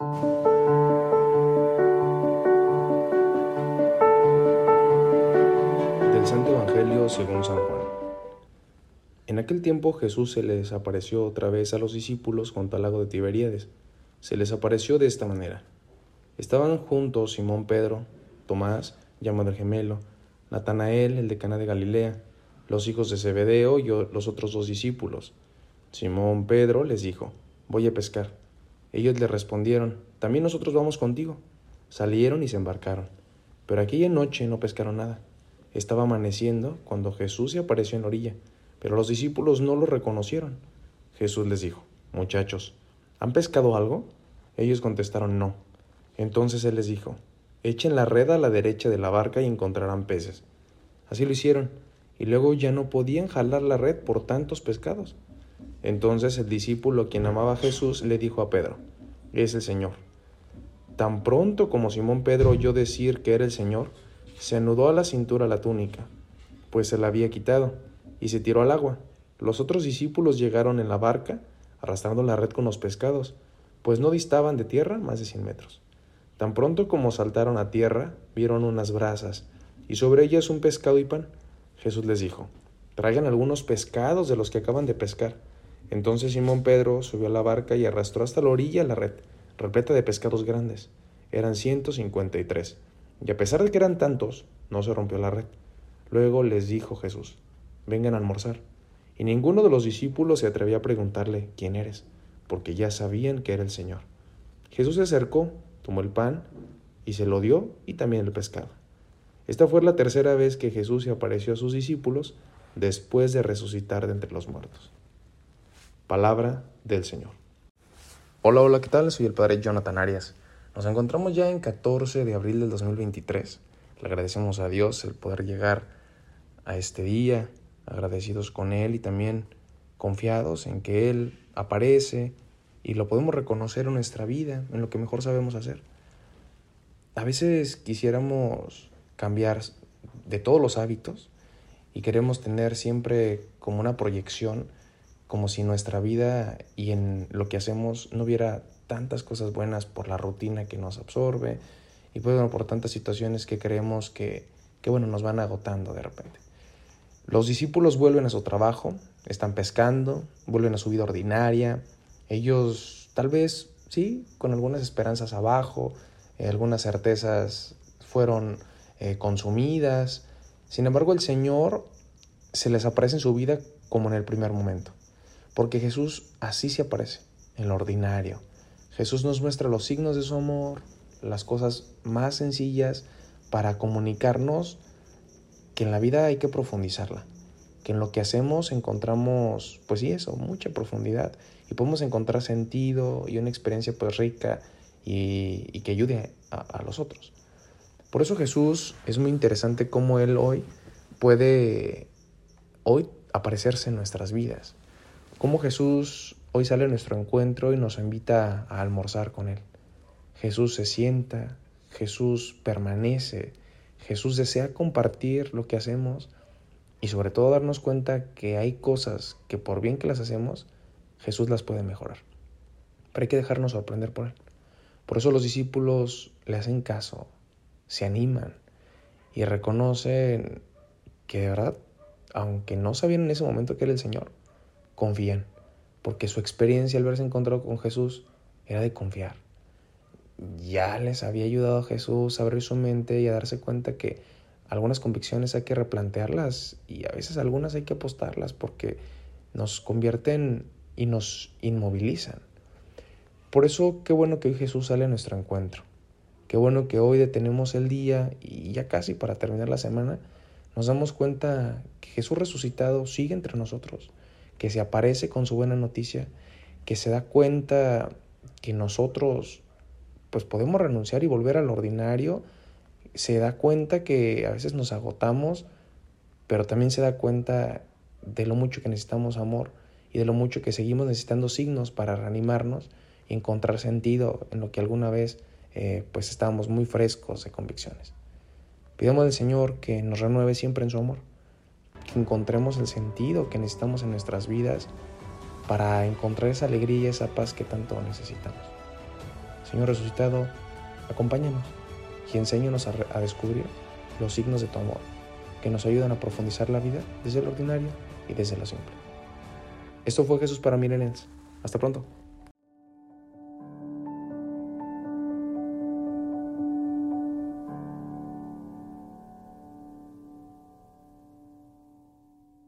Del Santo Evangelio según San Juan. En aquel tiempo Jesús se les apareció otra vez a los discípulos junto al lago de Tiberíades. Se les apareció de esta manera. Estaban juntos Simón Pedro, Tomás, llamado el gemelo, Natanael, el de Cana de Galilea, los hijos de Zebedeo y los otros dos discípulos. Simón Pedro les dijo, voy a pescar. Ellos le respondieron, también nosotros vamos contigo. Salieron y se embarcaron. Pero aquella noche no pescaron nada. Estaba amaneciendo cuando Jesús se apareció en la orilla, pero los discípulos no lo reconocieron. Jesús les dijo, muchachos, ¿han pescado algo? Ellos contestaron, no. Entonces él les dijo, echen la red a la derecha de la barca y encontrarán peces. Así lo hicieron, y luego ya no podían jalar la red por tantos pescados. Entonces el discípulo, quien amaba a Jesús, le dijo a Pedro, es el Señor. Tan pronto como Simón Pedro oyó decir que era el Señor, se anudó a la cintura la túnica, pues se la había quitado, y se tiró al agua. Los otros discípulos llegaron en la barca, arrastrando la red con los pescados, pues no distaban de tierra más de cien metros. Tan pronto como saltaron a tierra, vieron unas brasas, y sobre ellas un pescado y pan. Jesús les dijo, traigan algunos pescados de los que acaban de pescar. Entonces Simón Pedro subió a la barca y arrastró hasta la orilla la red, repleta de pescados grandes. Eran ciento cincuenta y tres. Y a pesar de que eran tantos, no se rompió la red. Luego les dijo Jesús, vengan a almorzar. Y ninguno de los discípulos se atrevió a preguntarle, ¿quién eres? Porque ya sabían que era el Señor. Jesús se acercó, tomó el pan y se lo dio y también el pescado. Esta fue la tercera vez que Jesús se apareció a sus discípulos después de resucitar de entre los muertos. Palabra del Señor. Hola, hola, ¿qué tal? Soy el Padre Jonathan Arias. Nos encontramos ya en 14 de abril del 2023. Le agradecemos a Dios el poder llegar a este día, agradecidos con Él y también confiados en que Él aparece y lo podemos reconocer en nuestra vida, en lo que mejor sabemos hacer. A veces quisiéramos cambiar de todos los hábitos y queremos tener siempre como una proyección como si nuestra vida y en lo que hacemos no hubiera tantas cosas buenas por la rutina que nos absorbe y pues, por tantas situaciones que creemos que, que bueno, nos van agotando de repente. Los discípulos vuelven a su trabajo, están pescando, vuelven a su vida ordinaria. Ellos tal vez, sí, con algunas esperanzas abajo, eh, algunas certezas fueron eh, consumidas. Sin embargo, el Señor se les aparece en su vida como en el primer momento. Porque Jesús así se aparece, en lo ordinario. Jesús nos muestra los signos de su amor, las cosas más sencillas para comunicarnos que en la vida hay que profundizarla, que en lo que hacemos encontramos, pues sí, eso, mucha profundidad y podemos encontrar sentido y una experiencia pues rica y, que ayude a, a los otros. Por eso Jesús es muy interesante cómo Él hoy puede hoy aparecerse en nuestras vidas cómo Jesús hoy sale a nuestro encuentro y nos invita a almorzar con Él. Jesús se sienta, Jesús permanece, Jesús desea compartir lo que hacemos y sobre todo darnos cuenta que hay cosas que por bien que las hacemos, Jesús las puede mejorar. Pero hay que dejarnos sorprender por Él. Por eso los discípulos le hacen caso, se animan y reconocen que de verdad, aunque no sabían en ese momento que era el Señor, confían, porque su experiencia al verse encontrado con Jesús era de confiar. Ya les había ayudado a Jesús a abrir su mente y a darse cuenta que algunas convicciones hay que replantearlas y a veces algunas hay que apostarlas porque nos convierten y nos inmovilizan. Por eso qué bueno que hoy Jesús sale a nuestro encuentro. Qué bueno que hoy detenemos el día y ya casi para terminar la semana nos damos cuenta que Jesús resucitado sigue entre nosotros que se aparece con su buena noticia, que se da cuenta que nosotros pues podemos renunciar y volver al ordinario, se da cuenta que a veces nos agotamos, pero también se da cuenta de lo mucho que necesitamos amor y de lo mucho que seguimos necesitando signos para reanimarnos y encontrar sentido en lo que alguna vez eh, pues estábamos muy frescos de convicciones. Pidamos al Señor que nos renueve siempre en su amor que encontremos el sentido que necesitamos en nuestras vidas para encontrar esa alegría y esa paz que tanto necesitamos. Señor resucitado, acompáñanos y enséñanos a, descubrir los signos de tu amor, que nos ayudan a profundizar la vida desde lo ordinario y desde lo simple. Esto fue Jesús para Milenens. Hasta pronto.